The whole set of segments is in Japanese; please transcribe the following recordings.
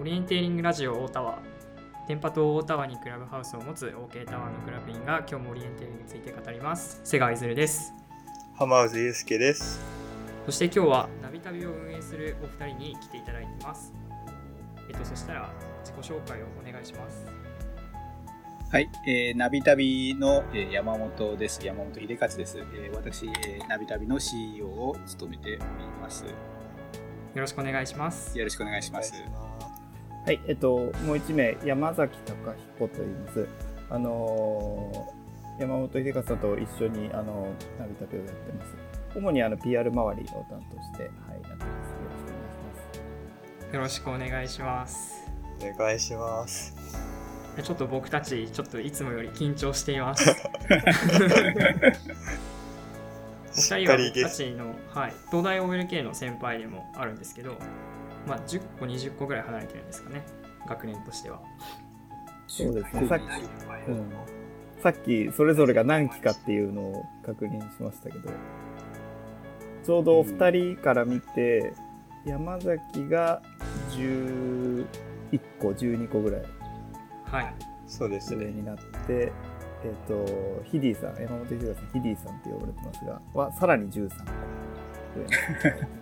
オリエンテーリングラジオ大田は電波塔大田ワにクラブハウスを持つ OK タワーのクラブ員が今日もオリエンテーリングについて語ります瀬川いずるです浜内祐介です。そして今日はナビ旅を運営するお二人に来ていただいていますえっとそしたら自己紹介をお願いしますはい、えー、ナビ旅の、えー山本です。山本秀勝です。えー私、えーナビ旅の CEO を務めております。よよろしくお願いしますろしくお願いします。はい、えっと、もう一名、山崎隆彦と言います。あのー山本秀和さんと一緒に、あのナビ旅をやってます。主にあの PR 周りを担当して、はい、やってます。よろしくお願いします。よろしくお願いしますお願いします。ちょっと僕たちちょっといつもより緊張していますお し二人は僕たちの、はい、東大 OLK の先輩でもあるんですけど、まあ、10個20個ぐらい離れてるんですかね。学年としては。そうですね、さっき、うん、さっきそれぞれが何期かっていうのを確認しましたけど、ちょうどお二人から見て、山崎が11個、12個ぐらい。はい。そうですね。上になって、えっ、と、ヒディさん、山本秀和さん、ヒディさんって呼ばれてますが、はさらに13個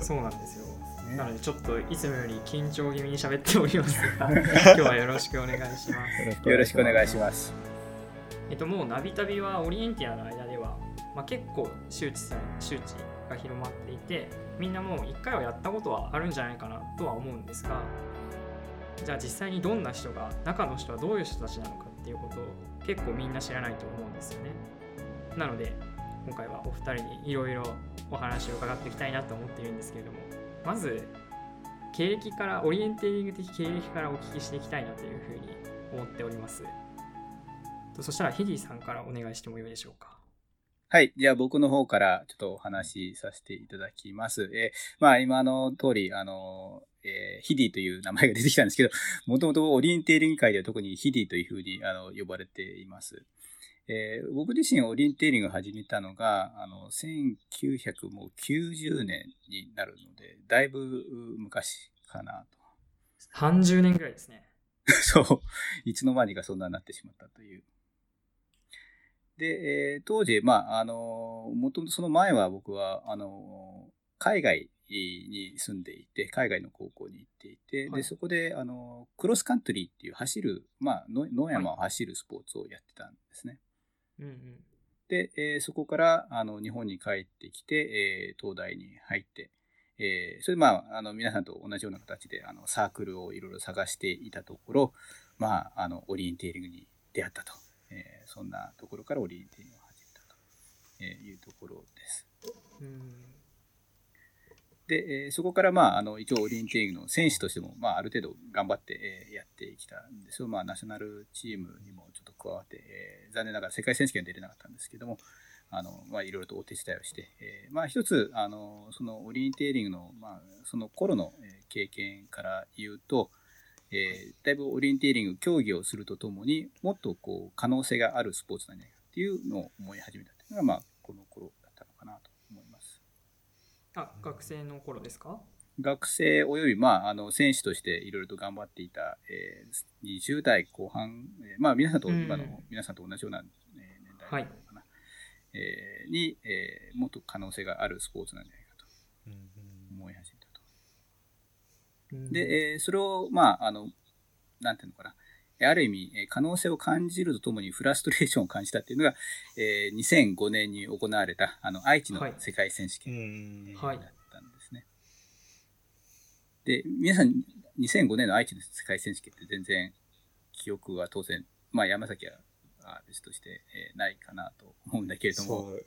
そうなんですよ。ね。なのでちょっといつもより緊張気味に喋っております。が 今日はよろしくお願いします。よろしくお願いしす。ます。えっと、もうナビ旅はオリエンティアの間では、まあ、結構周知さ周知が広まっていてみんなもう一回はやったことはあるんじゃないかなとは思うんですがじゃあ実際にどんな人が中の人はどういう人たちなのかっていうことを結構みんな知らないと思うんですよね。なので今回はお二人にいろいろお話を伺っていきたいなと思っているんですけれどもまず経歴からオリエンテーリング的経歴からお聞きしていきたいなというふうに思っておりますとそしたらヒディさんからお願いしてもよいでしょうか。はい。じゃあ僕の方からちょっとお話しさせていただきます。えーまあ今の通り、あの、えーヒディという名前が出てきたんですけど、もともとオリエンテーリング界では特にヒディというふうにあの呼ばれています。えー僕自身オリエンテーリングを始めたのが、あの、1990年になるので、だいぶ昔かなと。30年ぐらいですね。そう。いつの間にかそんなになってしまったという。で、えー当時、まあ、あの、もともとその前は僕は、あの、海外に住んでいて、海外の高校に行っていて、はいで、そこで、あの、クロスカントリーっていう走る、まあ、の野山を走るスポーツをやってたんですね。うんうん。で、えーそこからあの日本に帰ってきて、えー東大に入って、えーそれでまあ、あの皆さんと同じような形であのサークルをいろいろ探していたところ、まあ、あのオリエンテーリングに出会ったと、えーそんなところからオリエンテーリングを始めたとえーいうところです。うんで、えーそこから、まあ、あの一応オリエンテーリングの選手としても、まあ、ある程度頑張って、えーやってきたんですよ。まあ、ナショナルチームにもと加わって、えー残念ながら世界選手権は出れなかったんですけども、あのまあ、いろいろとお手伝いをして、えーまあ、一つあのそのオリエンテーリングの、まあ、その頃の経験から言うと、えーだいぶオリエンテーリング競技をするとともにもっとこう可能性があるスポーツなんじゃないかっていうのを思い始めたというのが、まあ、この頃だったのかなと思います。あ、学生の頃ですか？学生および、まあ、あの選手としていろいろと頑張っていた、えー20代後半、えーまあ、皆さんと、うん。今の皆さんと同じような、えー年代かな、えーに、えーもっと可能性があるスポーツなんじゃないかと思い始めたと。うん。で、えーそれを、まあ、あの、なんていうのかな、ある意味、えー可能性を感じるとともにフラストレーションを感じたっていうのが、えー2005年に行われた、あの、愛知のはい。世界選手権うん。はい。で、皆さん、2005年の愛知の世界選手権って全然記憶は当然、まあ山崎はあ別として、えーないかなと思うんだけれども、そう。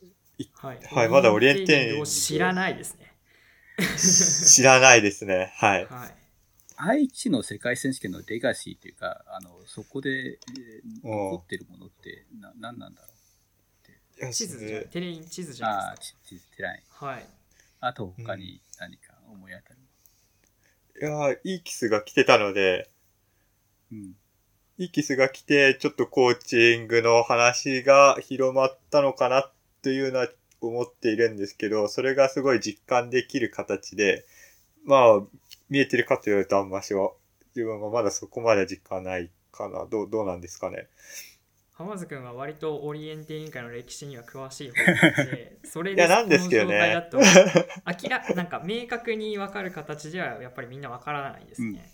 はい、はいまだオリエンテーリン知らないですね。知らないですね。はい。はい。愛知の世界選手権のレガシーというか、あのそこで、えー残ってるものってな何なんだろいや地図じゃ、ねテレイン地図う。じゃなああいですー、地図てない。か。はい。あと他に何か思い当たる？いやいいキスが来てたので、うん。いいキスが来て、ちょっとコーチングの話が広まったのかなっていうのは思っているんですけど、それがすごい実感できる形で、まあ、見えてるかと言われるとあんましは、自分はまだそこまで実感ないかな。どう、どうなんですかね。浜津君は割とオリエンテ委員会の歴史には詳しい方で、それでこの状態だと明らなんか明確に分かる形ではやっぱりみんな分からないですね。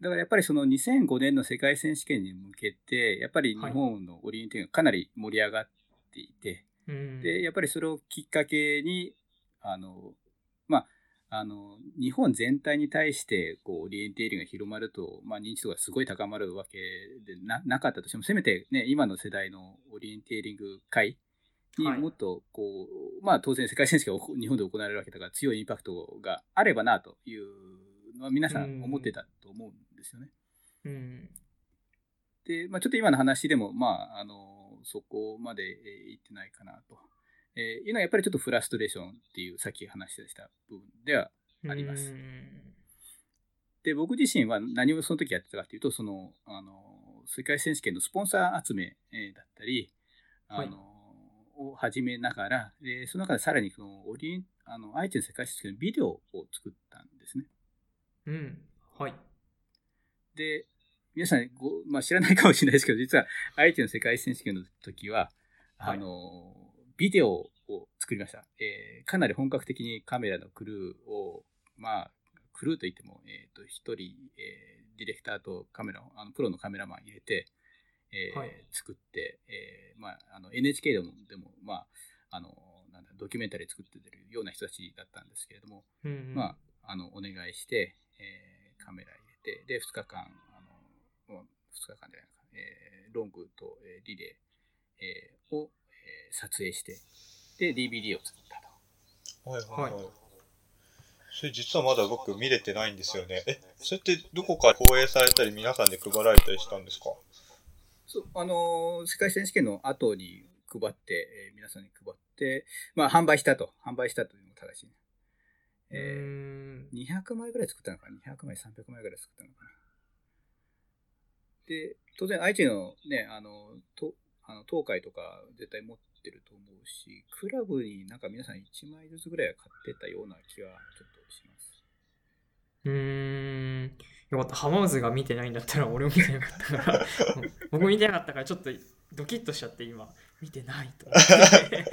だからやっぱりその2005年の世界選手権に向けて、やっぱり日本のオリエンティングがかなり盛り上がっていて、うん。で、やっぱりそれをきっかけに、あの、まあ、あの、日本全体に対して、こう、オリエンテーリングが広まると、まあ、認知度がすごい高まるわけでななかったとしても、せめてね、今の世代のオリエンテーリング会にはいもっと、こう、まあ、当然世界選手権が 日本で行われるわけだから、強いインパクトがあればな、というのは皆さん思ってたと思うんですよね。うんで、まあ、ちょっと今の話でも、まあ、あの、そこまでえー言ってないかなと。えーいうのはやっぱりちょっとフラストレーションっていうさっき話した部分ではありますうんで僕自身は何をその時やってたかっていうとそのあの世界選手権のスポンサー集めえーだったりあの、を始めながらでその中でさらにそのオリあの愛知の世界選手権のビデオを作ったんですね。うん。はい。で皆さんご、まあ、知らないかもしれないですけど実は愛知の世界選手権の時はあの、ビデオを作りました、えーかなり本格的にカメラのクルーを、まあ、クルーといっても、えー、と1人、えーディレクターとカメラをあのプロのカメラマン入れて、えーはい。作って、えーまあ、あの NHK でもでも、まあ、あのなんだドキュメンタリー作ってるような人たちだったんですけれども、うんうん。まあ、あのお願いして、えーカメラ入れて、で、2日間、あの、もう2日間じゃないか、えーロングと、えーリレー、えーを、えー撮影して、で、DVD を作ったと。はいはいはいそれ実はまだ僕見れてないんですよね。え、それってどこか放映されたり皆さんで配られたりしたんですか？そう、あのー世界選手権の後に配って、えー皆さんに配って、まあ、販売したと。販売したというのが正しいね。うえんー200枚ぐらい作ったのかな ?200 枚、300枚ぐらい作ったのかな？で、当然、愛知のね、あの、とあの東海とか絶対持ってると思うし、クラブになんか皆さん1枚ずつぐらいは買ってたような気はちょっとします。うーん。よかった。浜渦が見てないんだったら俺も見てなかったから、僕見てなかったからちょっとドキッとしちゃって今、見てないと思って。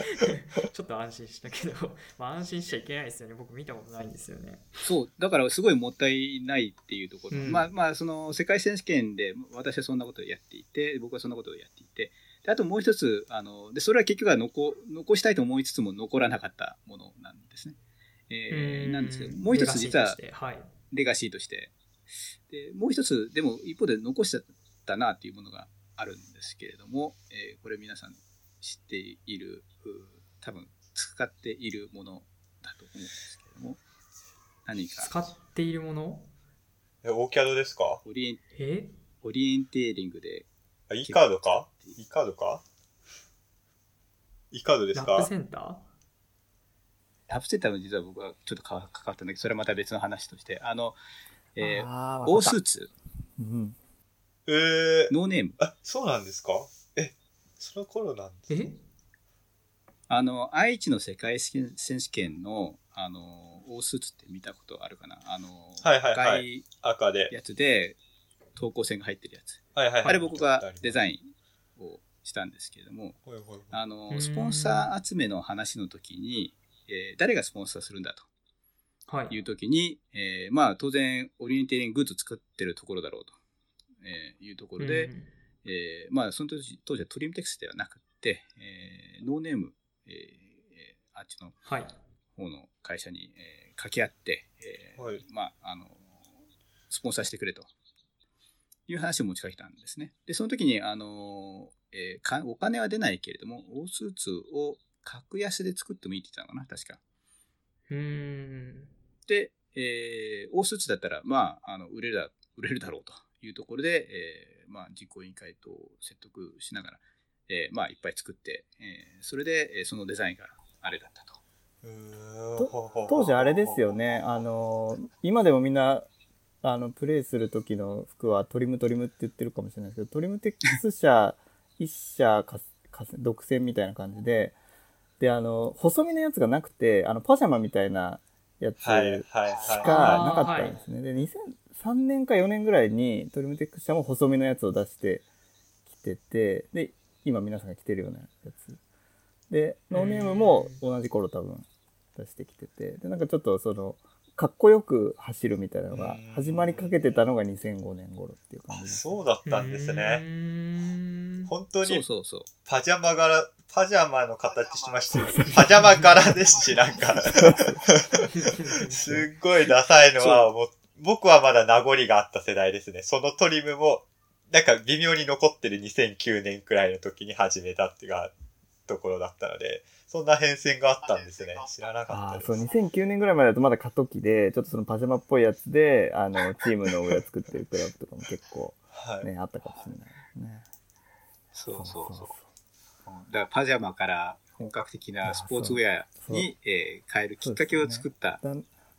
ちょっと安心したけど、まあ安心しちゃいけないですよね。僕見たことないんですよね。そう、だからすごいもったいないっていうところ。うんまあまあ、その世界選手権で私はそんなことをやっていて、僕はそんなことをやっていて、であともう一つ、あのでそれは結局は残残したいと思いつつも残らなかったものなんですね。えーうなんですけど、もう一つ実はレガシーとしてはい。レガシーとして。で、もう一つ、でも一方で残しちゃったなっていうものがあるんですけれども、えーこれ皆さん知っている、う多分使っているものだと思うんですけれども、何か使っているもの？え、オーキャドですか？オリエンえ？オリエンテーリングで、あ ?e カードか？?e カードか ?e カードですか？ラップセンター？タップセンターの実は僕はちょっと関わったんだけど、それはまた別の話として、あの、えー、あオースーツ、うん。えー、ノーネーム、あ、そうなんですか？え、その頃なんですえ？あの、愛知の世界選手権の、あの、オースーツって見たことあるかな？あの、はいはいはい赤い赤で。やつで、投稿線が入ってるやつ。はいはいはい。あれ僕がデイザインをしたんですけれども、ン。はいはいはいあうの、んスポンサー集めの話の時に、えー誰がスポンサーするんだとはい。いう時に、えーまあ当然オリエンテーリンググッズ作ってるところだろうと、えーいうところで、うんえーまあその当時当時はトリムテックスではなくて、えーノーネーム、えーえーあっちのはい。方の会社に、えー掛け合って、えーはいまあ、あの、スポンサーしてくれという話を持ちかけたんですね。で、その時に、あの、えーかお金は出ないけれども、オースーツを格安で作ってもいいって言ったのかな、確か。うーん。で、えーオースーツだったら、まあ、あの売れるだ売れるだろうというところで、えーまあ、実行委員会と説得しながら、えーまあ、いっぱい作って、えーそれで、えーそのデザインがあれだったと。当時あれですよね、あの、今でもみんな、あの、プレイする時の服はトリムトリムって言ってるかもしれないですけど、トリムテックス社、一社かか独占みたいな感じで、で、あの、細身のやつがなくて、あの、パジャマみたいなやつしはい。かなかったんですね。で、2003年か4年ぐらいにトリムテック社も細身のやつを出してきてて、で、今皆さんが着てるようなやつ。で、ノーネームも同じ頃多分出してきてて、で、なんかちょっとその、かっこよく走るみたいなのが始まりかけてたのが2005年頃っていう感あじ。そうだったんですね。本当にそうそう。パジャマ柄、パジャマの形しましたよ。パジャマ柄ですし、なんか、すっごいダサいのは、もう、僕はまだ名残があった世代ですね。そのトリムも、なんか微妙に残ってる2009年くらいの時に始めたっていうかところだったので、そんな変遷があったんですね。知らなかったです。そう、2009年ぐらいまでだとまだ過渡期で、ちょっとそのパジャマっぽいやつで、あの、チームの上を作ってるクラブとかも結構はい。ね、あったかもしれないですね。そうそうそう。うんだからパジャマから本格的なスポーツウェアに、えー変えるきっかけを作った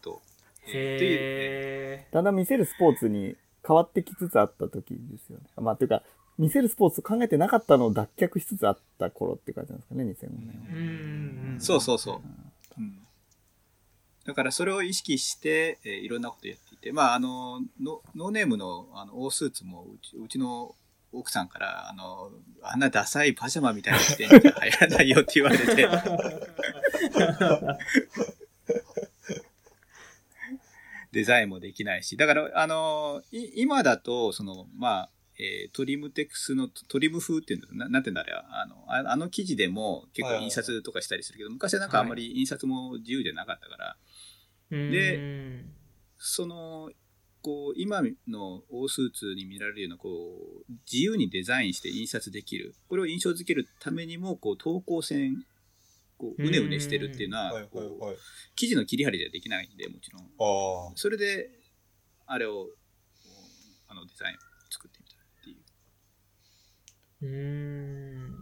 と。へだんだん見せるスポーツに変わってきつつあった時ですよね。まあ、というか、見せるスポーツ考えてなかったのを脱却しつつあった頃って感じなんですかね、2005年ーうんうん。そうそうそう。うん。だからそれを意識して、えーいろんなことやっていて、まあ、あの、ノノーネームのあのオースーツもうち、うちの奥さんから、あの、あんなダサいパジャマみたいな着てんじゃ流行らないよって言われて、デザインもできないし、だから、あの、い今だと、その、まあ、えートリムテックスのトリム風っていうのななんていうんだあれはあのああの記事でも結構印刷とかしたりするけど、昔はなんかあんまり印刷も自由じゃなかったから、でうん。そのこう今のオースーツに見られるようなこう自由にデザインして印刷できる。これを印象づけるためにもこう等高線こううねうねしてるっていうのははいはいこうはい。生地の切り張りじゃできないんでもちろん。それであれをあのデザインを作ってみたっていううん。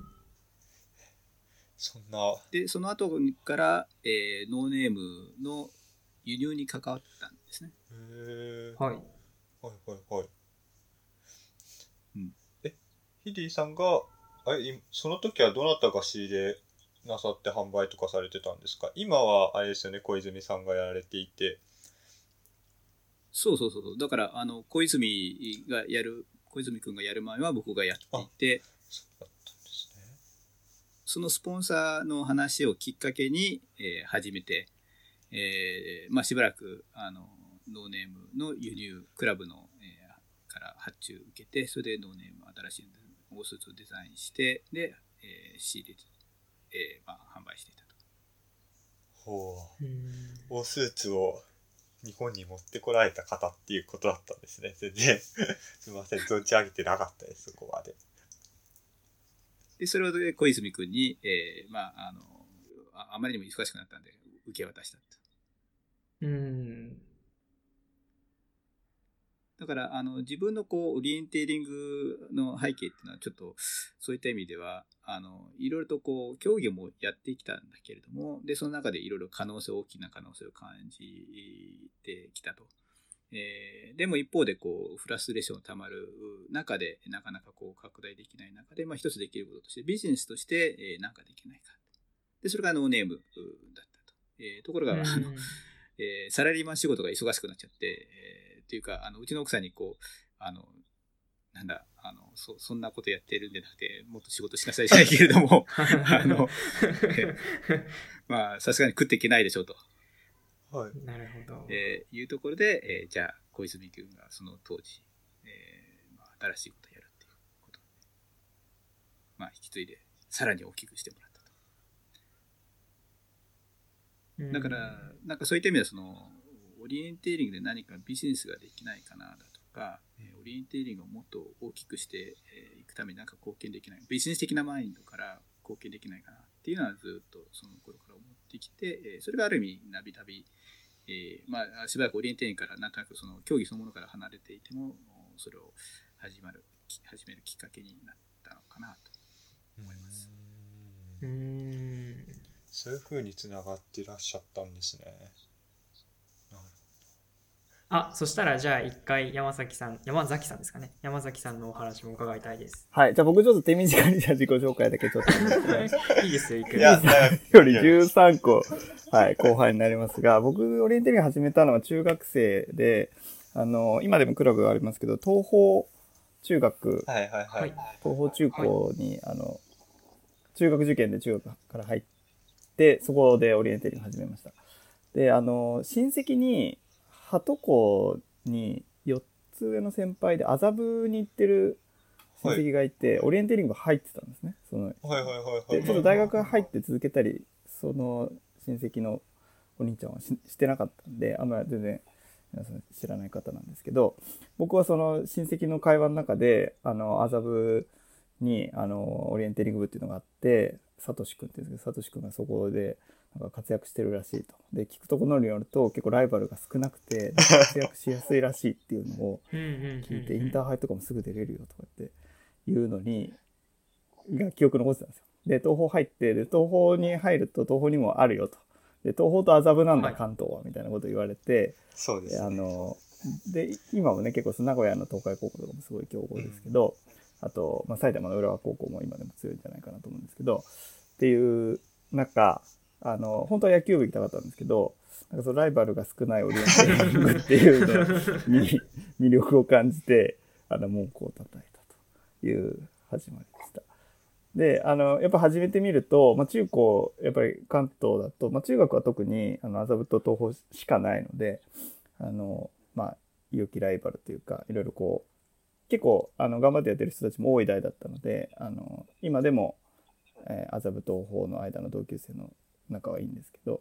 そんな、でその後から、えーノーネームの輸入に関わったんですねへえ。はい。はいはいはい。うんえ、ヒディさんが、あれ、いその時はどなたが仕入れなさって販売とかされてたんですか？今はあれですよね、小泉さんがやられていて。そうそうそうそう。だから、あの、小泉がやる、小泉くんがやる前は僕がやっていて、そうだったんですね。そのスポンサーの話をきっかけに、えー始めて、えーまあ、しばらく、あの、ノーネームの輸入、クラブの、えーから発注受けて、それでノーネーム新しいオースーツをデザインして、で、えー仕入れて、えーまあ、販売していたと。ほう。うんオースーツを日本に持ってこられた方っていうことだったんですね。全然、すみません、存じ上げてなかったです、そこまで。で、それをで小泉くんに、えーまあ、あのあ、あまりにも忙しくなったんで、受け渡したと。うん。だから、あの、自分のこう、オリエンテーリングの背景っていうのは、ちょっと、そういった意味では、あの、いろいろとこう、競技もやってきたんだけれども、で、その中でいろいろ可能性、大きな可能性を感じてきたと。えーでも一方で、こう、フラストレーションがたまる中で、なかなかこう、拡大できない中で、まあ、一つできることとして、ビジネスとして、えーかできないか。で、それがノーネームうだったと。えーところが、あの、えーサラリーマン仕事が忙しくなっちゃって、えーっていうか、あの、うちの奥さんにこう、あの、なんだ、あの、そ、そんなことやってるんじゃなくて、もっと仕事しなさいじゃないけれども、あの、まあ、さすがに食っていけないでしょうと、はい。なるほど。えーいうところで、えーじゃあ、小泉君がその当時、えーまあ、新しいことをやるっていうことで、まあ、引き継いで、さらに大きくしてもらったと。うんだから、なんかそういった意味では、その、オリエンテーリングで何かビジネスができないかなだとか、えーオリエンテーリングをもっと大きくしていくために何か貢献できない、ビジネス的なマインドから貢献できないかなっていうのはずっとその頃から思ってきて、えーそれがある意味、ナビ旅、えーまあ、しばらくオリエンテーリングからなんとなくその競技そのものから離れていても、それを始まる、き始めるきっかけになったのかなと思います。ううんん。そういう風に繋がっていらっしゃったんですね。あそしたらじゃあ一回山崎さん山崎さんですかね山崎さんのお話も伺いたいですはい。じゃあ僕ちょっと手短にじゃあ自己紹介だけちょっと。いいですよいくいや、ら 長より13個、はい、後輩になりますが、僕、オリエンテリング始めたのは中学生で、あの、今でもクラブがありますけど、東方中学、はいはいははいい。東方中高に、あの、中学受験で中学から入って、そこでオリエンテリング始めました。で、あの、親戚に、鳩校に4つ上の先輩で麻布に行ってる親戚がいて、オリエンテリング入ってたんですね。そのはいはいはいはい。でちょっと大学入って続けたりその親戚のお兄ちゃんはししてなかったんであんまり全然皆さん知らない方なんですけど僕はその親戚の会話の中であの麻布にあのオリエンテリング部っていうのがあってサトシ君っていうんですけどサトシ君がそこでなんか活躍してるらしいとで聞くところによると結構ライバルが少なくて 活躍しやすいらしいっていうのを聞いてインターハイとかもすぐ出れるよとかっていうのにが記憶残ってたんですよ。で東宝入ってで東宝に入ると東宝にもあるよと。で東宝と麻布なんだ、はい関東はみたいなこと言われてでそうですね。あので今もね結構その名古屋の東海高校とかもすごい強豪ですけど、あと、まあ、埼玉の浦和高校も今でも強いんじゃないかなと思うんですけどっていう中あの本当は野球部行きたかったんですけどなんかそのライバルが少ないオリエンテーリングっていうのに魅力を感じてあの門戸を叩いたという始まりでした。であのやっぱ始めてみると、まあ、中高やっぱり関東だと、まあ、中学は特にあの麻布と東宝しかないのであのまあ良きライバルというかいろいろこう結構あの頑張ってやってる人たちも多い代だったのであの今でも、えー麻布東宝の間の同級生の仲はいいんですけど、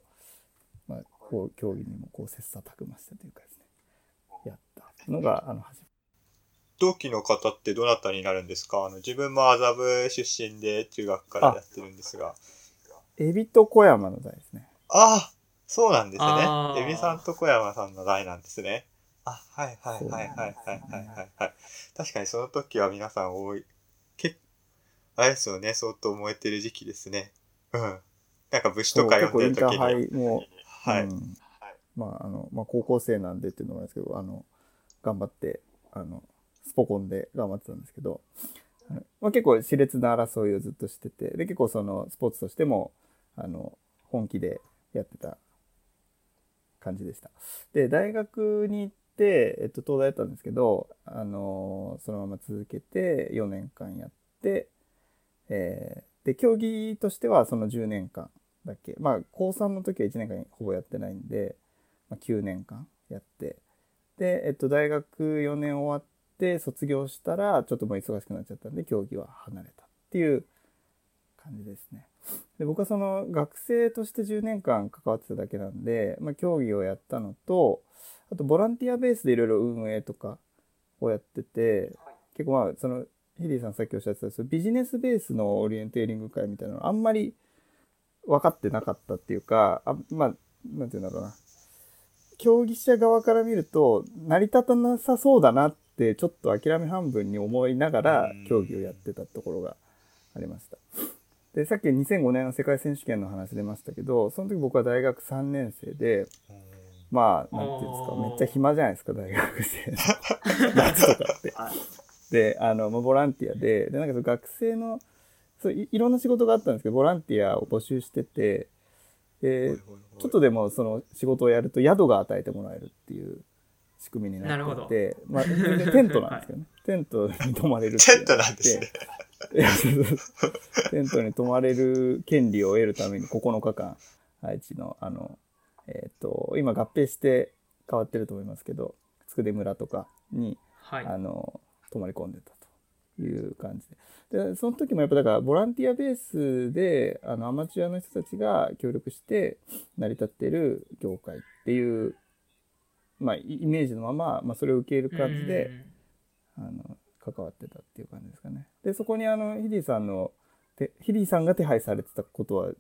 まあ、こう競技にもこう切磋琢磨したというかですねやったのがあの始ま同期の方ってどなたになるんですか？あの、自分も麻布出身で中学からやってるんですが。りエビと小山の代ですねああそうなんですねエビさんと小山さんの代なんですね。あ、はいはいはいはいはいはいはいはい。確かにその時は皆さん多い。けあれですよね、相当燃えてる時期ですね。うん。なんか武士とか読んでる時結構インターハに。イもはい。うんまああのまあ、高校生なんでっていうのもあるんですけどあの頑張ってあのスポコンで頑張ってたんですけど、はいまあ、結構熾烈な争いをずっとしててで結構そのスポーツとしてもあの本気でやってた感じでした。で大学に行って、えっと、東大だったんですけどあのそのまま続けて4年間やって、えーで競技としてはその10年間だっけ。まあ高3の時は1年間ほぼやってないんで、まあ、9年間やって。で、えっと、大学4年終わって卒業したらちょっともう忙しくなっちゃったんで競技は離れたっていう感じですね。で僕はその学生として10年間関わってただけなんで、まあ、競技をやったのとあとボランティアベースでいろいろ運営とかをやってて結構まあそのヒディさんさっきおっしゃってたビジネスベースのオリエンテーリング会みたいなのあんまり分かってなかったっていうかあまあなんていうんだろうな。競技者側から見ると成り立たなさそうだなってちょっと諦め半分に思いながらうん。競技をやってたところがありました。でさっき2005年の世界選手権の話出ましたけどその時僕は大学3年生でまあなんていうんですかめっちゃ暇じゃないですか大学生の。夏とかって。であの、まあ、ボランティアででなんかその学生のそういいろんな仕事があったんですけどボランティアを募集しててでちょっとでもその仕事をやると宿が与えてもらえるっていう仕組みになっていて、まあ、全然テントなんですけどね、テントに泊まれるテントなんですね。テントに泊まれる権利を得るために9日間愛知のあのえっ、と今合併して変わってると思いますけど佃村とかにはい。あの泊まり込んでた。という感じででその時もやっぱだからボランティアベースであのアマチュアの人たちが協力して成り立ってる業界っていう、まあ、イイメージのまま、まあ、それを受け入れる感じで、あの関わってたっていう感じですかね。でそこにあのヒディさんのてヒディさんが手配されてたことは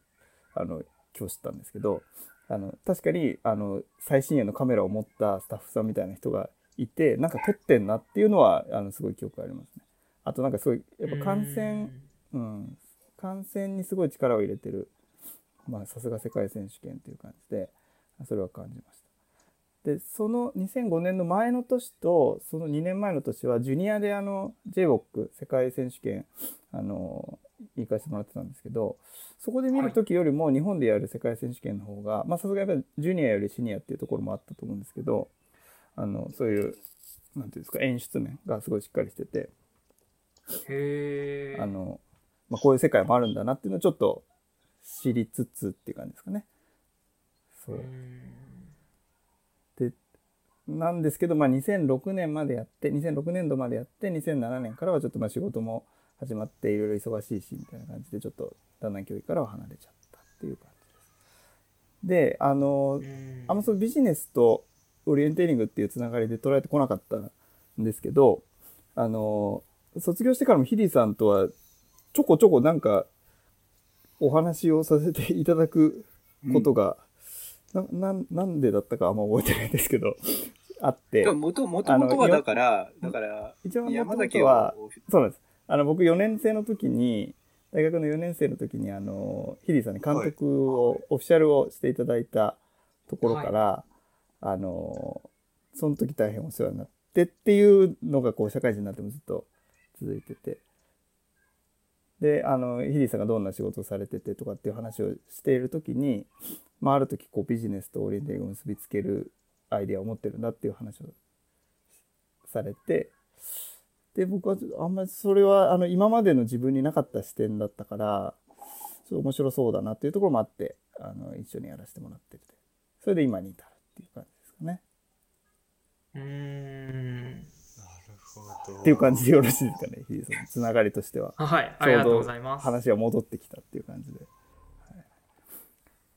あの今日知ったんですけどあの確かにあの最新鋭のカメラを持ったスタッフさんみたいな人がいてなんか撮ってんなっていうのはあのすごい記憶ありますね。あとなんかすごいやっぱ感染うん、感染にすごい力を入れてる。まあさすが世界選手権という感じでそれは感じました。でその2005年の前の年とその2年前の年はジュニアであの JWOC 世界選手権あの行かせてもらってたんですけどそこで見る時よりも日本でやる世界選手権の方がまあさすがやっぱりジュニアよりシニアっていうところもあったと思うんですけどあのそういうなんていうんですか演出面がすごいしっかりしててへえあの、まあ、こういう世界もあるんだなっていうのをちょっと知りつつっていう感じですかね。そうでなんですけど、まあ、2006年までやって2006年度までやって2007年からはちょっとまあ仕事も始まっていろいろ忙しいしみたいな感じでちょっとだんだん教育からは離れちゃったっていう感じです。であのあんまそのビジネスとオリエンテーリングっていうつながりで捉えてこなかったんですけどあの卒業してからもヒディさんとはちょこちょこなんかお話をさせていただくことが、なななんでだったかあんま覚えてないんですけど あって。もともともとはだから、だから、一番山崎はを、そうなんです。あの僕4年生の時に大学の4年生の時にあのヒディさんに監督を、オフィシャルをしていただいたところから、あのその時大変お世話になってっていうのがこう社会人になってもずっと続いてて。であのヒディさんがどんな仕事をされててとかっていう話をしている時に、まあ、ある時こうビジネスとオリエンテーリングを結びつけるアイデアを持ってるんだっていう話をされてで僕はあんまりそれはあの今までの自分になかった視点だったからちょっと面白そうだなっていうところもあってあの一緒にやらせてもらってて。それで今に至るっていう感じですかね。うん。っていう感じでよろしいですかねヒディさん。のつながりとしては。あはいありがとうございます。話が戻ってきたっていう感じで。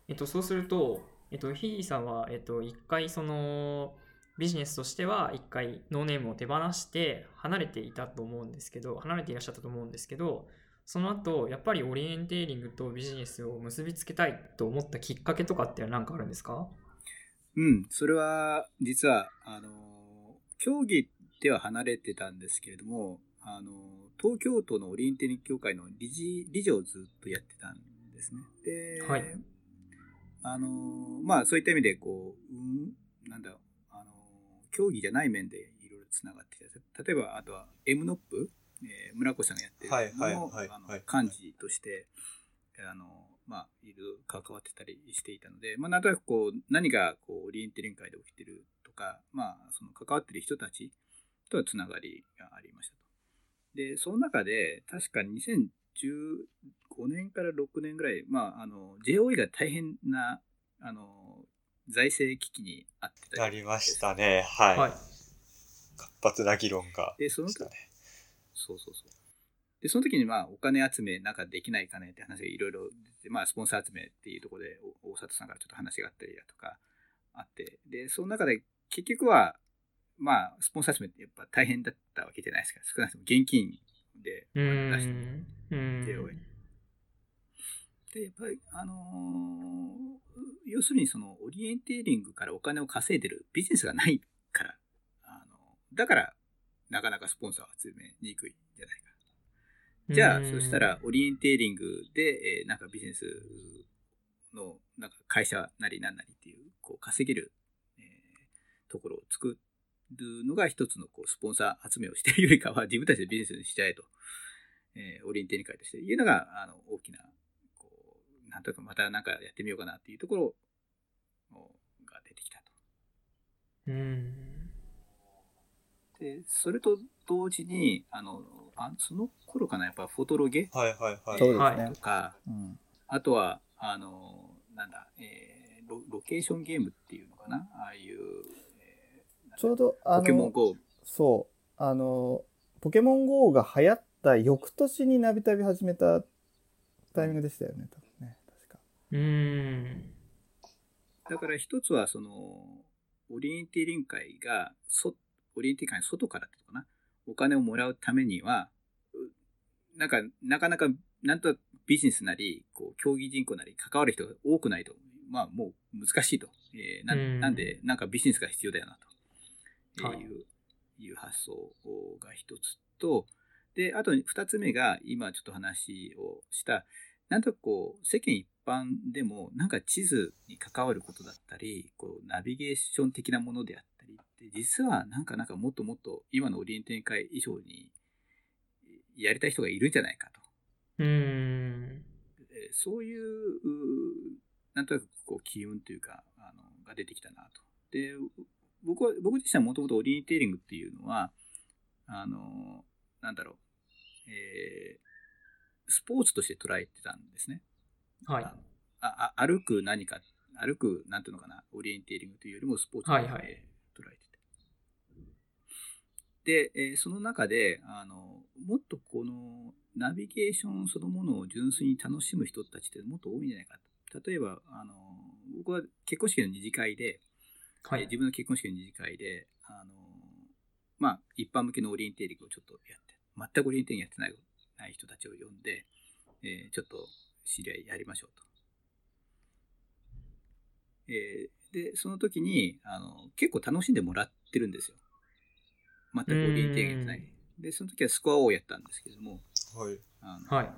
えっと、そうすると、えっと、ヒーさんは、えっと、一回そのビジネスとしては一回ノーネームを手放して離れていたと思うんですけど離れていらっしゃったと思うんですけどその後やっぱりオリエンテーリングとビジネスを結びつけたいと思ったきっかけとかって何かあるんですか？うん、それは実はあの競技では離れてたんですけれどもあの東京都のオリエンテーリング協会の理事理事をずっとやってたんですね。で、はい。あのまあそういった意味でこう、うん、なんだろうあの競技じゃない面でいろいろつながってきた例えばあとは M ノップ、えー村越さんがやってるのいあのはい幹事としてあのまあ、いる関わってたりしていたので、まあ、なんとなくこう何がこうオリエンテーリング会で起きてるとか、まあ、その関わってる人たちとはつながりがありましたと。で、その中で、確か2015年から6年ぐらい、まあ、あの JOE が大変なあの財政危機にあってたなりましたね。はい。はい活発な議論が。で、その時。そうそうそう。で、その時にまあ、お金集めなんかできないかねって話がいろいろ出て、まあ、スポンサー集めっていうところで、お大里さんからちょっと話があったりだとかあって、で、その中で結局は、まあ、スポンサー集めってやっぱ大変だったわけじゃないですか。少なくとも現金で出して。で、やっぱり、あのー要するにそのオリエンテーリングからお金を稼いでるビジネスがないから、あのだから、なかなかスポンサーを集めにくいんじゃないか。じゃあ、そしたら、オリエンテーリングで、えーなんかビジネスの、なんか会社なりなんなりっていう、こう、稼げる、えーところを作るのが一つの、こう、スポンサー集めをしているよりかは、自分たちでビジネスにしちゃえと、えーオリエンテーリング会としていうのが、あの、大きな、こう、なんとなくまたなんかやってみようかなっていうところが出てきたと。うーん。で、それと同時に、あの、あその頃かな、やっぱフォトロゲ？はいはいはい。そうですね、はいとか、うん。あとは、あの、なんだ、えーロ、ロケーションゲームっていうのかなああいう、えーちょうどあポケモンの GO。そう。あのポケモン GO が流行った翌年にナビ旅始めたタイミングでしたよね多分ね確か。うーん。だから一つは、その、オリエンテーリング会が、そ、オリエンテーリング会の外からっていうのかな。お金をもらうためには、うなんか、なかなか、なんとビジネスなり、こう、競技人口なり、関わる人が多くないと、まあ、もう難しいと。えーなうん。なんで、なんかビジネスが必要だよな、とはいいう、いう発想が一つと、で、あと二つ目が、今ちょっと話をした、なんとかこう、世間一般でも、なんか地図に関わることだったり、こう、ナビゲーション的なものであったりって、実はなんかなんかもっともっと今のオリエンテ展開以上にやりたい人がいるんじゃないかと。うーん。えーそういう、うなんとなくこう機運というか、あの、が出てきたなと。で、僕は、僕自身はもともとオリエンテーリングっていうのは、あの、なんだろう、えースポーツとして捉えてたんですね。はい。あああ歩く何か、歩く、なんていうのかな、オリエンテーリングというよりもスポーツとしてはいはいえー捉えてて。で、えーその中で、あの、もっとこのナビゲーションそのものを純粋に楽しむ人たちってもっと多いんじゃないかと。例えば、あの、僕は結婚式の二次会で、はい。えー自分の結婚式の二次会で、あの、まあ、一般向けのオリエンテーリングをちょっとやって、全くオリエンテーリングやってないない人たちを呼んで、えーちょっと知り合いやりましょうと。えーで、その時に、あの、結構楽しんでもらってるんですよ。全くオリエンテーリングやってない。で、その時はスコアをやったんですけども、はい。あのはい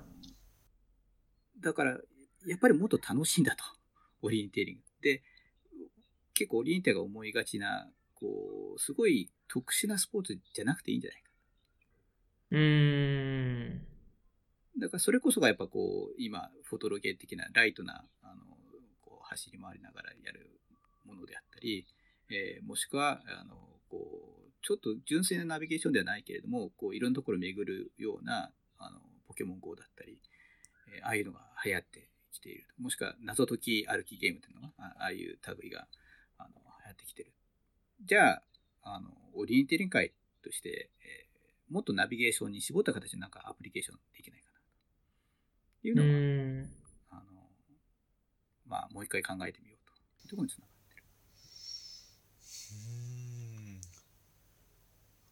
だから、やっぱりもっと楽しいんだと、オリエンテーリング。で、結構オリエンテーが思いがちな、こう、すごい特殊なスポーツじゃなくていいんじゃないか。うーん。だからそれこそがやっぱこう、今、フォトロゲー的なライトな、あの、こう、走り回りながらやるものであったり、えーもしくは、あの、こう、ちょっと純粋なナビゲーションではないけれども、こう、いろんなところを巡るような、あの、ポケモン GO だったり、えーああいうのが流行ってきている。もしくは、謎解き歩きゲームというのが、あああいう類が、きてる。じゃあ、あの、オリエンテーリング会として、えーもっとナビゲーションに絞った形でなんかアプリケーションできないかな。っていううのが、ーん。あの、まあ、もう一回考えてみようと。いうところにつながってる。う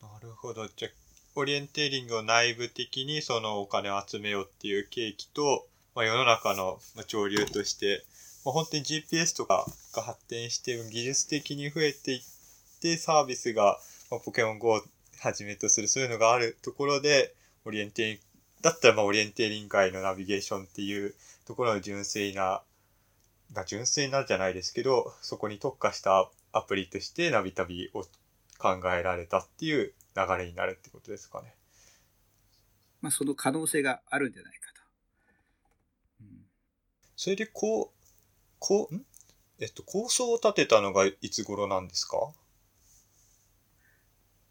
ーんなるほど。じゃあ、オリエンテーリングを内部的にそのお金を集めようっていう契機と、まあ、世の中のまあ潮流として、まあ、本当に GPS とかが発展して技術的に増えていってサービスが、まあ、ポケモン GO をはじめとするそういうのがあるところでオリエンテだったらまあオリエンテーリング界のナビゲーションっていうところの純粋なが純粋なじゃないですけどそこに特化したアプリとしてナビ旅を考えられたっていう流れになるってことですかね。まあ、その可能性があるんじゃないかと。うんそれでこう、こう、ん？えっと、構想を立てたのがいつ頃なんですか？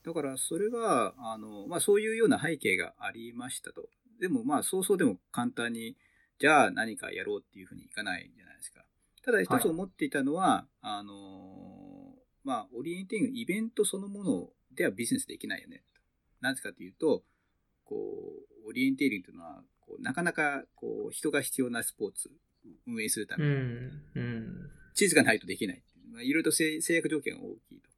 だから、それが、あの、まあ、そういうような背景がありましたと。でも、まあ、早々でも簡単に、じゃあ何かやろうっていうふうにいかないじゃないですか。ただ、一つ思っていたのは、あの、まあ、オリエンティング、イベントそのものではビジネスできないよね。なぜかというと、こう、オリエンテーリングというのは、こうなかなか、こう、人が必要なスポーツ、運営するたうめに、ん。うん。地図がないとできない。まあ、いろいろと制制約条件が大きいと。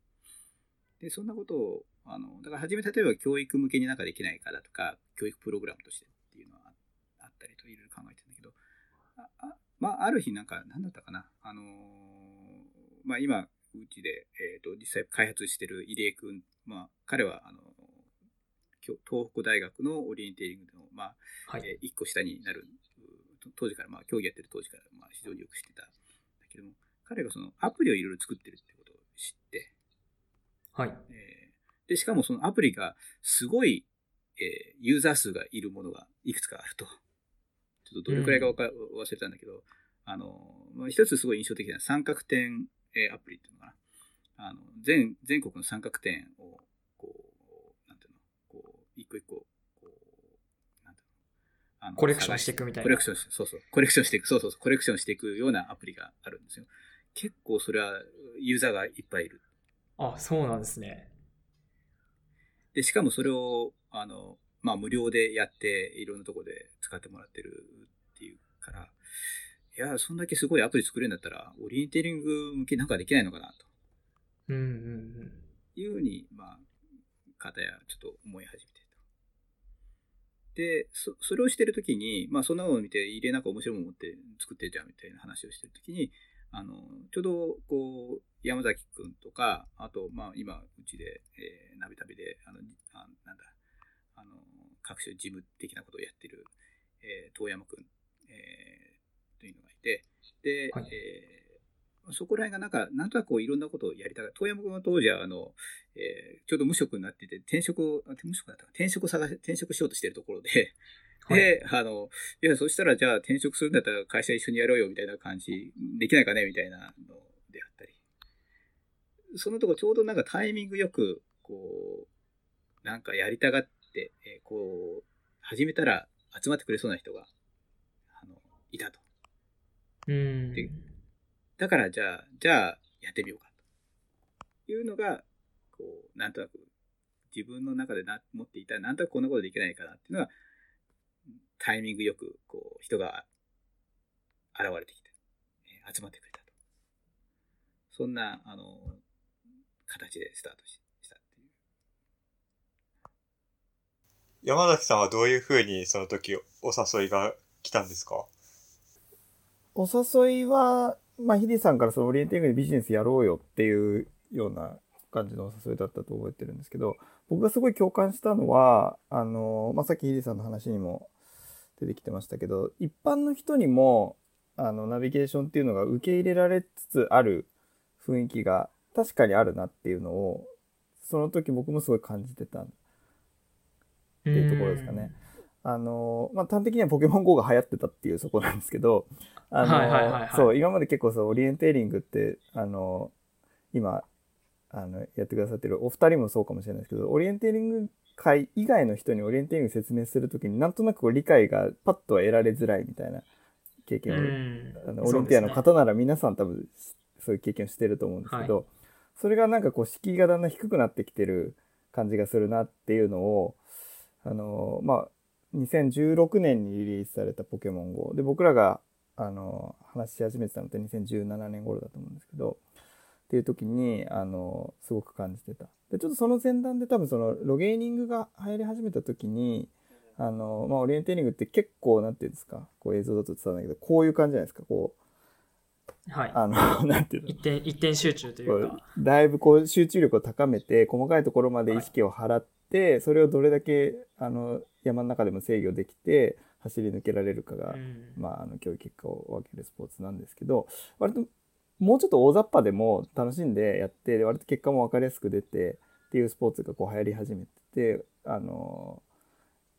で、そんなことを、あの、だから初め例えば教育向けになんかできないかだとか、教育プログラムとしてっていうのはああったりといろいろ考えてるんだけど、ああまあ、ある日なんか、なんだったかな、あのーまあ今、うちで、えっ、と、実際開発してる入江くん、まあ、彼は、あの東北大学のオリエンテーリングの、まあ、はい。えー一個下になる、う当時から、まあ、競技やってる当時から、まあ、非常によく知ってたんだけども、彼がそのアプリをいろいろ作ってるってことを知って、はい。えーで、しかもそのアプリがすごい、えーユーザー数がいるものがいくつかあると。ちょっとどれくらいかわか、忘れたんだけど、あの、まあ、一つすごい印象的な三角点、えーアプリっていうのかな。あの、全、全国の三角点を、こう、なんていうの、こう、一個一個、あのコレクションしていくみたいなコレクションし、そうそう、コレクションしていく、そうそうそう、コレクションしていくようなアプリがあるんですよ。結構それはユーザーがいっぱいいる。あ、そうなんですね。で、しかもそれを、あの、まあ、無料でやって、いろんなとこで使ってもらってるっていうから、いや、そんだけすごいアプリ作れるんだったら、オリエンテーリング向けなんかできないのかな、うんうんうん。というふうに、まあ、方やちょっと思い始めてた。で、そ、それをしてるときに、まあ、そんなのを見て、入れなんか面白いもの持って作ってるじゃんみたいな話をしてるときに、あの、ちょうど、こう、山崎くんとか、あと、まあ、今、うちで、えー、ナビ旅で、あの、あなんだ、あの、各種事務的なことをやってる、えー、遠山くん、えーというのがいて、で、はい。えーそこら辺がなんか、なんとなくこういろんなことをやりたが遠山君は当時は、あの、えーちょうど無職になってて、転職を、あ無職だったか転職を探し、転職しようとしてるところで、はいで、あの、いや、そしたらじゃあ転職するんだったら会社一緒にやろうよみたいな感じ、できないかねみたいなのであったり。そのとこちょうどなんかタイミングよく、こう、なんかやりたがって、えーこう、始めたら集まってくれそうな人が、あの、いたと。うん。でだからじゃあ、じゃあやってみようかというのが、こう、なんとなく自分の中でな持っていた、なんとなくこんなことできないかなっていうのが、タイミングよく、こう、人が現れてきて、えー集まってくれたと。そんな、あの、形でスタートししたっていう。山崎さんはどういう風にその時お誘いが来たんですか？お誘いは、まあ、ヒデさんからそのオリエンティングでビジネスやろうよっていうような感じのお誘いだったと覚えてるんですけど、僕がすごい共感したのは、あの、まあ、さっきヒデさんの話にも出てきてましたけど、一般の人にも、あの、ナビゲーションっていうのが受け入れられつつある雰囲気が確かにあるなっていうのを、その時僕もすごい感じてたっていうところですかね。あの、まあ、端的にはポケモン GO が流行ってたっていうそこなんですけど、あの、はいはいはいはい。そう、今まで結構そう、オリエンテーリングって、あの、今、あの、やってくださってるお二人もそうかもしれないですけど、オリエンテーリング界以外の人にオリエンテーリング説明するときになんとなくこう理解がパッとは得られづらいみたいな経験を、うん。あのオリエンティアの方なら皆さん多分そういう経験をしてると思うんですけど、それがなんかこう敷居がだんだん低くなってきてる感じがするなっていうのを、あの、まあ、2016年にリリースされたポケモン GO で僕らがあの話し始めてたのって2017年頃だと思うんですけどっていう時にあのすごく感じてたでちょっとその前段で多分そのロゲーニングが流行り始めた時にあの、まあ、オリエンテーリングって結構なんていうんですかこう映像だと伝わらないけどこういう感じじゃないですかこうはい。あの なんていうの一点、一点集中というか。だいぶこう集中力を高めて細かいところまで意識を払って、それをどれだけあの山の中でも制御できて走り抜けられるかが、うん。まあ、あの競技結果を分けるスポーツなんですけど割ともうちょっと大雑把でも楽しんでやってで割と結果も分かりやすく出てっていうスポーツがこう流行り始めててあの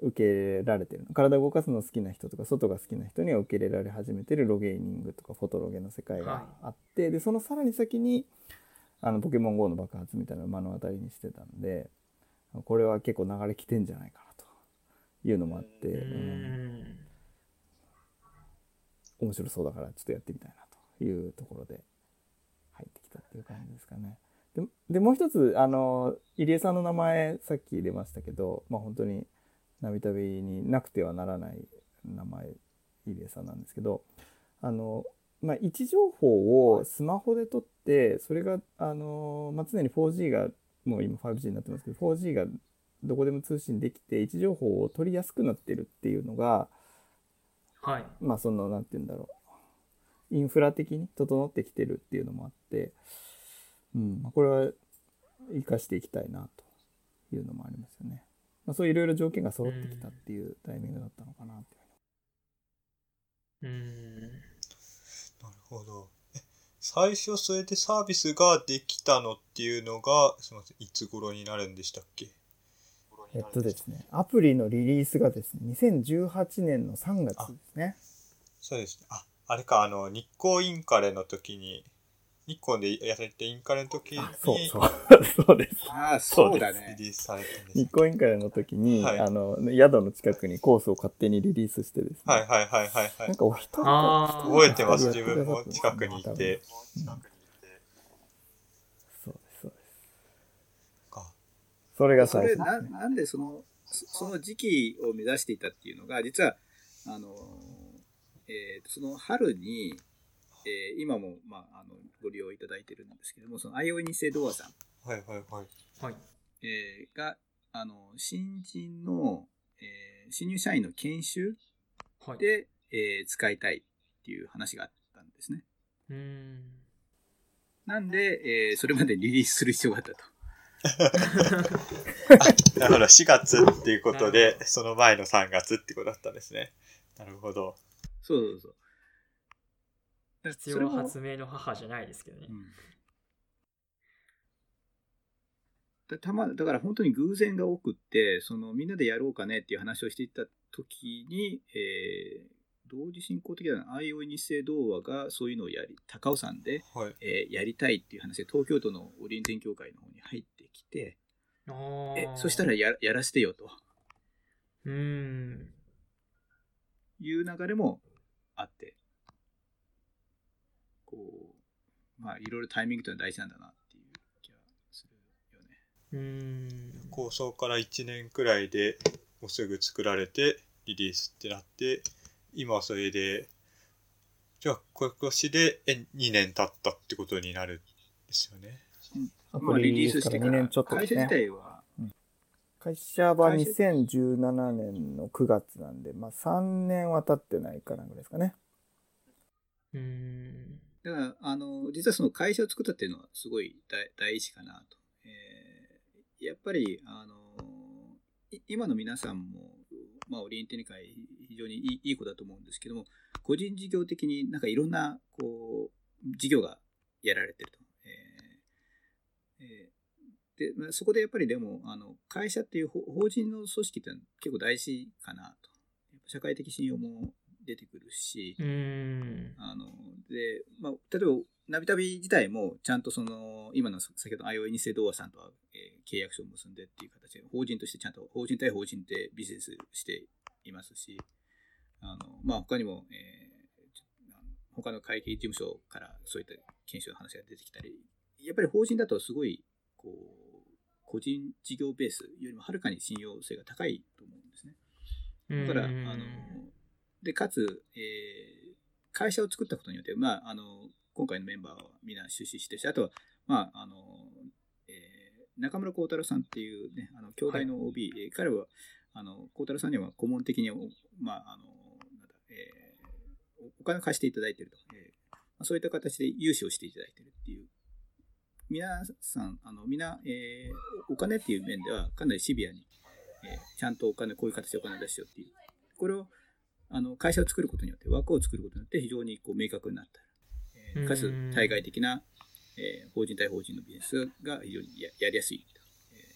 受けられてる体を動かすの好きな人とか外が好きな人には受け入れられ始めてるロゲーニングとかフォトロゲの世界があって、でそのさらに先にあのポケモン GO の爆発みたいなのを目の当たりにしてたんでこれは結構流れ来てんじゃないかなというのもあって、ううんん。面白そうだからちょっとやってみたいなというところで入ってきたっていう感じですかね。ででもう一つあの入江さんの名前さっき出ましたけど、まあ、本当にナビ旅になくてはならない名前入江さんなんですけどあの、まあ、位置情報をスマホで撮ってそれがあの、まあ、常に 4G がもう今 5G になってますけど 4G がどこでも通信できて位置情報を取りやすくなってるっていうのがはい。まあそのなんて言うんだろうインフラ的に整ってきてるっていうのもあって、うん、まあこれは生かしていきたいなというのもありますよね。まあ、そういういろいろ条件が揃ってきたっていうタイミングだったのかなっていううん。なるほど。え最初それでサービスができたのっていうのが、すみません、いつ頃になるんでしたっけ？えっとですね、アプリのリリースがですね、2018年の3月ですね。そうですね。あ、あれか、あの、日光インカレの時に、日光でやられてインカレの時にあそうそう。そうです。ああ、そうだね。リリースされたんです日光インカレの時に、はいあの、宿の近くにコースを勝手にリリースしてですね。はいはいはいはいはなんい。かお一人覚えてます。自分も近くにいて。そうです、そうです。かそれが最初ですね。なんでその、そその時期を目指していたっていうのが、実は、あの、えーその春に、えー今も、まあ、あの、ご利用いただいてるんですけども、その、アイオニセドアさん、はいはいはい。はい。えーが、あの、新人の、えー新入社員の研修はい。で、えー使いたいっていう話があったんですね。うん。なんで、えーそれまでリリースする必要があったと。なるほど、4月っていうことで、その前の3月ってことだったんですね。なるほど。そうそうそう。必要発明の母じゃないですけどね。うんだたまだから本当に偶然が多くってそのみんなでやろうかねっていう話をしていた時に、えー同時進行的なあいおい日清童話がそういうのをやり高尾山で、はい。えーやりたいっていう話で東京都のオリエンテン協会の方に入ってきてえそしたらややらせてよとうーん。いう流れもあってこうまあいろいろタイミングというのは大事なんだなっていう気がするよね。うーん。構想から1年くらいでもうすぐ作られてリリースってなって今はそれでじゃあ今年でえ2年経ったってことになるんですよね。まあ、リリースしてか2ら年ちょっとですね会社自。体は会社は会社2017年の9月なんで、まあ3年は経ってないかなぐらいですかね。うーん。だからあの実はその会社を作ったっていうのはすごい大大事かなと。えーやっぱりあの今の皆さんも、まあ、オリエンテル会非常にいいいい子だと思うんですけども個人事業的になんかいろんなこう事業がやられてると。えーえーでまあ、そこでやっぱりでもあの会社っていう法人の組織って結構大事かなと。社会的信用も出てくるし。あの、で、まあ、例えば、ナビタビ自体も、ちゃんとその、今の先ほどの IOI 日清童話さんとは、えー契約書を結んでっていう形で、法人としてちゃんと、法人対法人でビジネスしていますし、あの、まあ、他にも、えー他の会計事務所からそういった研修の話が出てきたり、やっぱり法人だとすごい、こう、個人事業ベースよりもはるかに信用性が高いと思うんですね。だから、あの、で、かつ、えー会社を作ったことによって、まあ、あの、今回のメンバーはみんな出資してるし、あとは、まあ、あの、えー中村幸太郎さんっていうね、あの、兄弟の OB、えー彼は、あの、幸太郎さんには顧問的に、おまあ、あの、なんだ、えーおお金を貸していただいていると。えーまあそういった形で融資をしていただいているっていう。皆さん、あの、みんな、えーお金っていう面ではかなりシビアに、えーちゃんとお金、こういう形でお金を出しようっていう。これを、あの、会社を作ることによって、枠を作ることによって非常にこう明確になった。えーかつうん、対外的な、えー法人対法人のビジネスが非常にややりやすいと。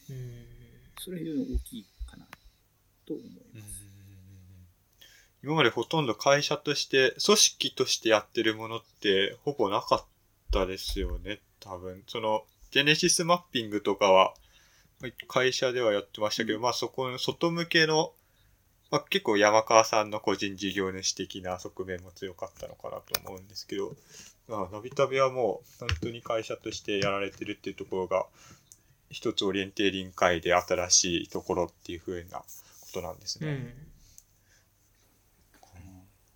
えーそれは非常に大きいかなと思います。今までほとんど会社として、組織としてやってるものってほぼなかったですよね、多分。その、ジェネシスマッピングとかは、まあ会社ではやってましたけど、うんまあそこの外向けの、まあ結構山川さんの個人事業主的な側面も強かったのかなと思うんですけど、まあ、ナビタビはもう本当に会社としてやられてるっていうところが、一つオリエンテーリング会で新しいところっていう風なことなんですね。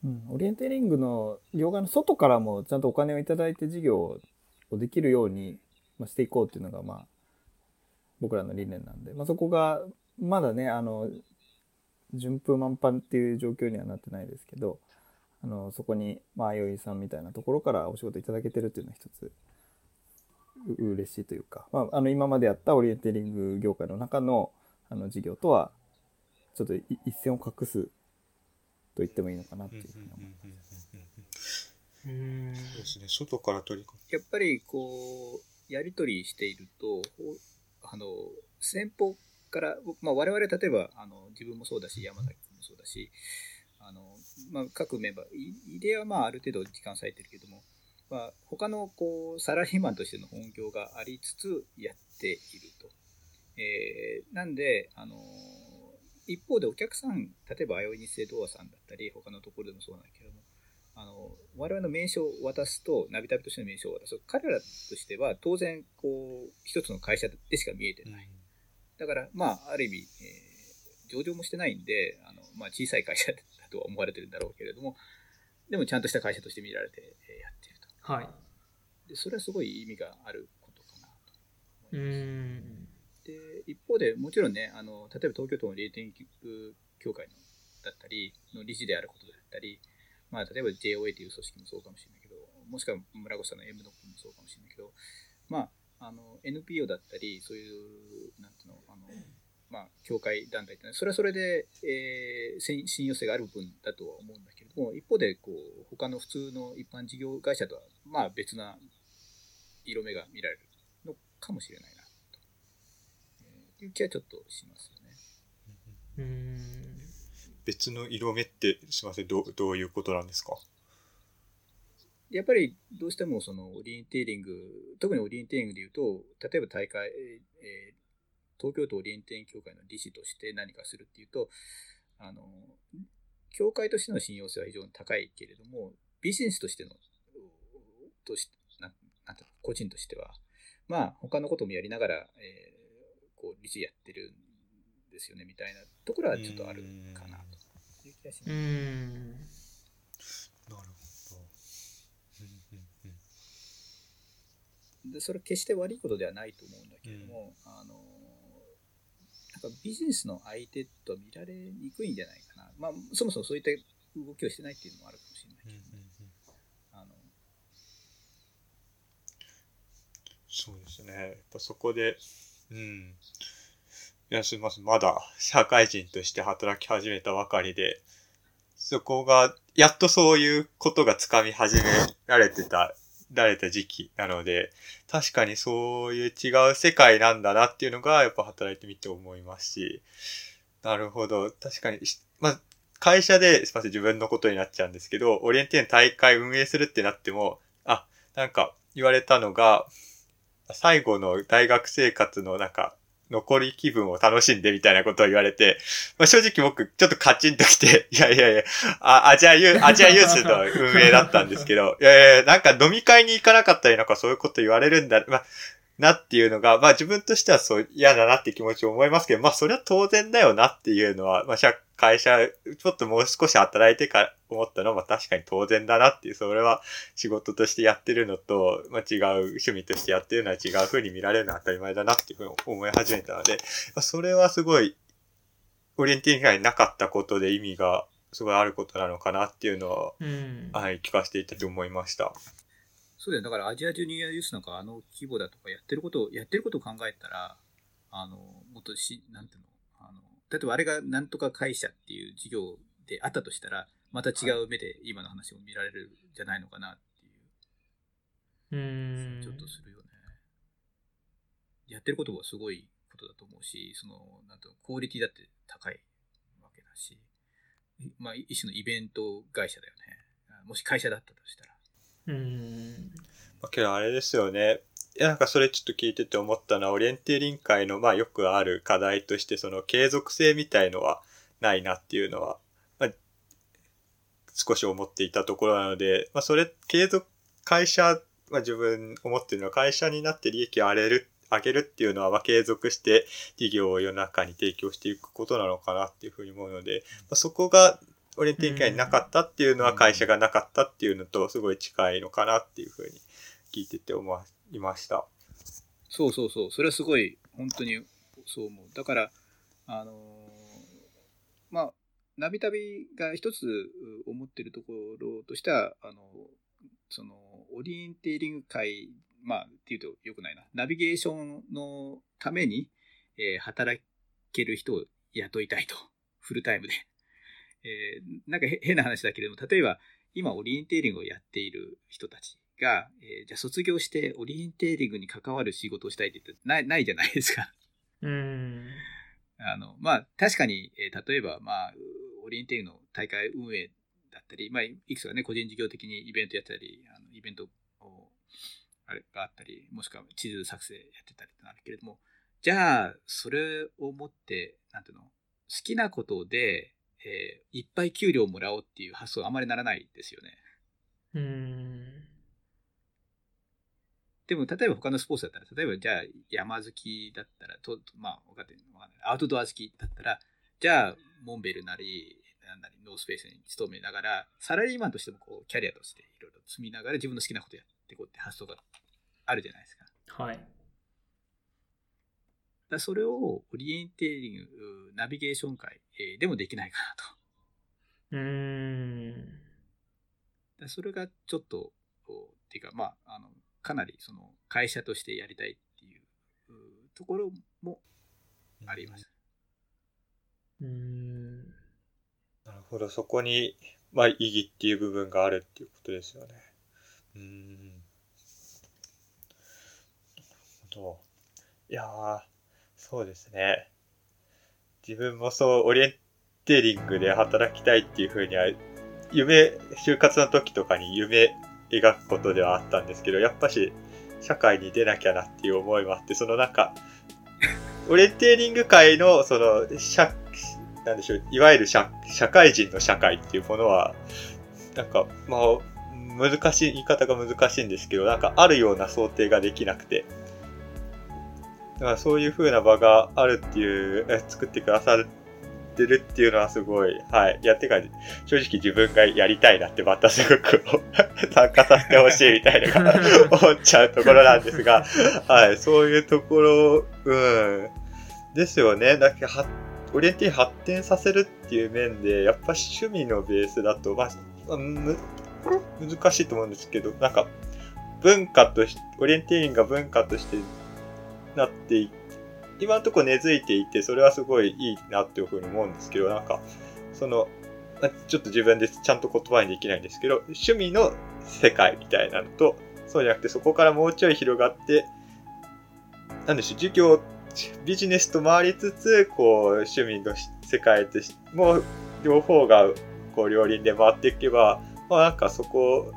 うん。うん、オリエンテーリングの業界の外からもちゃんとお金をいただいて事業をできるようにまあしていこうっていうのがまあ僕らの理念なんで、まあ、そこがまだねあの順風満帆っていう状況にはなってないですけどあのそこにまああよいさんみたいなところからお仕事いただけてるっていうのは一つう嬉しいというか、まあ、あの今までやったオリエンテーリング業界の中のあの事業とはちょっとい一線を画すと言ってもいいのかなっていうふうに思います。うーん。そうですね、外から取り込む。やっぱりこう、やり取りしていると、ほあの、先方から、まあ、我々例えば、あの、自分もそうだし、山崎君もそうだし、あの、まあ、各メンバー、い入れはまあ、ある程度時間割いてるけども、まあ、他のこう、サラリーマンとしての本業がありつつやっていると。えーなんで、あの、一方でお客さん、例えば、あよい日清童話さんだったり、他のところでもそうなんだけども、あの我々の名称を渡すと、ナビタビとしての名称を渡すと、彼らとしては当然、こう、一つの会社でしか見えてない。だから、まあ、ある意味、えー上場もしてないんで、あのまあ、小さい会社だとは思われてるんだろうけれども、でもちゃんとした会社として見られて、えーやっていると。はい。でそれはすごい意味があることかなとう思います。ーん。で一方でもちろんねあの例えば東京都の霊天協会のだったりの理事であることだったり、まあ、例えば JOA という組織もそうかもしれないけどもしくは村越さんの M ドックもそうかもしれないけど、まあ、あの NPO だったりそういうなんていうのあのまあ、協会団体ってのは、それはそれで、えー、信信用性がある部分だとは思うんだけれども、一方で、こう、他の普通の一般事業会社とは、まあ別な色目が見られるのかもしれないな、と、えー、いう気はちょっとしますよね。うん別の色目って、すみません、どう、どういうことなんですか？やっぱりどうしてもそのオリエンテーリング、特にオリエンテーリングでいうと、例えば大会、えー東京都オリエンテーリング協会の理事として何かするっていうと、あの、協会としての信用性は非常に高いけれども、ビジネスとしての、としななんて個人としては、まあ、他のこともやりながら、えーこう、理事やってるんですよね、みたいなところはちょっとあるかなという気がしますほど。うんうんうんでそれ決して悪いことではないと思うんだけれども、あのなんかビジネスの相手と見られにくいんじゃないかな、まあ、そもそもそういった動きをしてないっていうのもあるかもしれないけど、あのそうですね。やっぱそこで、うん。いや、すみません。まだ社会人として働き始めたばかりで、そこが、やっとそういうことがつかみ始められてた、られた時期なので、確かにそういう違う世界なんだなっていうのが、やっぱ働いてみて思いますし、なるほど。確かに、まあ、会社で、すみません、自分のことになっちゃうんですけど、オリエンティーン大会運営するってなっても、あ、なんか言われたのが、最後の大学生活のなんか、残り気分を楽しんでみたいなことを言われて、まあ、正直僕ちょっとカチンときて、いやいやいや、あアジアユー、アジアユースの運営だったんですけど、いやいや、なんか飲み会に行かなかったりなんかそういうこと言われるんだ、まあ、なっていうのが、まあ自分としてはそう嫌だなって気持ちを思いますけど、まあそれは当然だよなっていうのは、まあ社会社、ちょっともう少し働いてから思ったのは、まあ確かに当然だなっていう、それは仕事としてやってるのと、まあ違う趣味としてやってるのは違う風に見られるのは当たり前だなっていうふうに思い始めたので、まあそれはすごい、オリエンティング以外になかったことで意味がすごいあることなのかなっていうのは、うんはい、聞かせていただいて思いました。そうだよ。だからアジアジュニアユースなんかあの規模だとかやってることを、やってることを考えたら、あの、もっとし、なんていうの、あの、例えばあれがなんとか会社っていう事業であったとしたら、また違う目で今の話を見られるんじゃないのかなっていううんちょっとするよね。やってることはすごいことだと思うし、その、なんていうの、クオリティだって高いわけだし、いまあ、一種のイベント会社だよね。もし会社だったとしたら。うんまあけどあれですよね。いや、なんかそれちょっと聞いてて思ったのは、オリエンテーリン会の、まあよくある課題として、その継続性みたいのはないなっていうのは、まあ、少し思っていたところなので、まあそれ、継続、会社、まあ自分思ってるのは会社になって利益を上げる、上げるっていうのは、まあ継続して事業を世の中に提供していくことなのかなっていうふうに思うので、まあ、そこがオリエンテーリング会になかったっていうのは会社がなかったっていうのとすごい近いのかなっていうふうに聞いてて思いました。そうそうそう。それはすごい、本当にそう思う。だから、あのーまあ、ナビ旅が一つ思ってるところとしては、あのその、オリエンテーリング会、まあ、っていうと良くないな。ナビゲーションのために、えー働ける人を雇いたいと。フルタイムで。えーなんかへ変な話だけれども、例えば、今オリエンテーリングをやっている人たちが、えーじゃあ卒業してオリエンテーリングに関わる仕事をしたいって言ってないないじゃないですか。うんあの、まあ、確かに、えー例えば、まあ、オリエンテーリングの大会運営だったり、まあ、いくつかね、個人事業的にイベントやったり、あのイベントを、あれがあったり、もしくは地図作成やってたりってなるけれども、じゃあ、それをもって、なんていうの、好きなことで、えーいっぱい給料をもらおうっていう発想はあまりならないですよね。うんでも、例えば他のスポーツだったら、例えばじゃあ山好きだったら、とまあ、分かってるわかんない。アウトドア好きだったら、じゃあ、モンベルなり、なんなり、ノースペースに勤めながら、サラリーマンとしてもこう、キャリアとしていろいろ積みながら自分の好きなことやっていこうって発想があるじゃないですかはいらそれをオリエンテーリング、ナビゲーション会、えーでもできないかなと。うんだそれがちょっと、っていうか、まあ、あの、かなりその会社としてやりたいっていううところもあります。うーん。なるほど、そこに、まあ、意義っていう部分があるっていうことですよね。うーん。なるほど。いやー、そうですね。自分もそう、オリエンテーリングで働きたいっていうふうには、夢、就活の時とかに夢描くことではあったんですけど、やっぱし、社会に出なきゃなっていう思いもあって、そのなんか、オリエンテーリング界の、その、社、なんでしょう、いわゆる社社会人の社会っていうものは、なんか、まあ、難しい、言い方が難しいんですけど、なんかあるような想定ができなくて、だからそういう風な場があるっていう、え作ってくださってるっていうのはすごい、はい。いや、てか、正直自分がやりたいなってまたすごく参加させてほしいみたいな思っちゃうところなんですが、はい。そういうところ、うん。ですよね。だけど、オリエンティ発展させるっていう面で、やっぱ趣味のベースだと、まあ、難しいと思うんですけど、なんか、文化として、オリエンティリンが文化としてなってい今のところ根付いていて、それはすごいいいなっていうふうに思うんですけど、なんか、その、ちょっと自分でちゃんと言葉にできないんですけど、趣味の世界みたいなのと、そうじゃなくてそこからもうちょい広がって、なんでしょう、授業、ビジネスと回りつつ、こう、趣味の世界としても、両方が、こう、両輪で回っていけば、まあなんかそこ、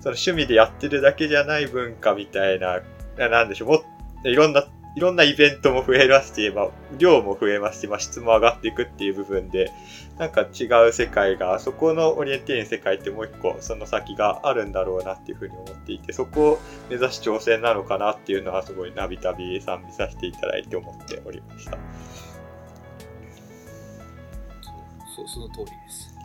その趣味でやってるだけじゃない文化みたいな、なんでしょう、もいろんな、いろんなイベントも増えますし、まあ、量も増えますし、まあ、質も上がっていくっていう部分で、なんか違う世界が、そこのオリエンテーン世界ってもう一個、その先があるんだろうなっていうふうに思っていて、そこを目指し挑戦なのかなっていうのは、すごいナビタビさん見させていただいて思っておりました。そう、その通りです。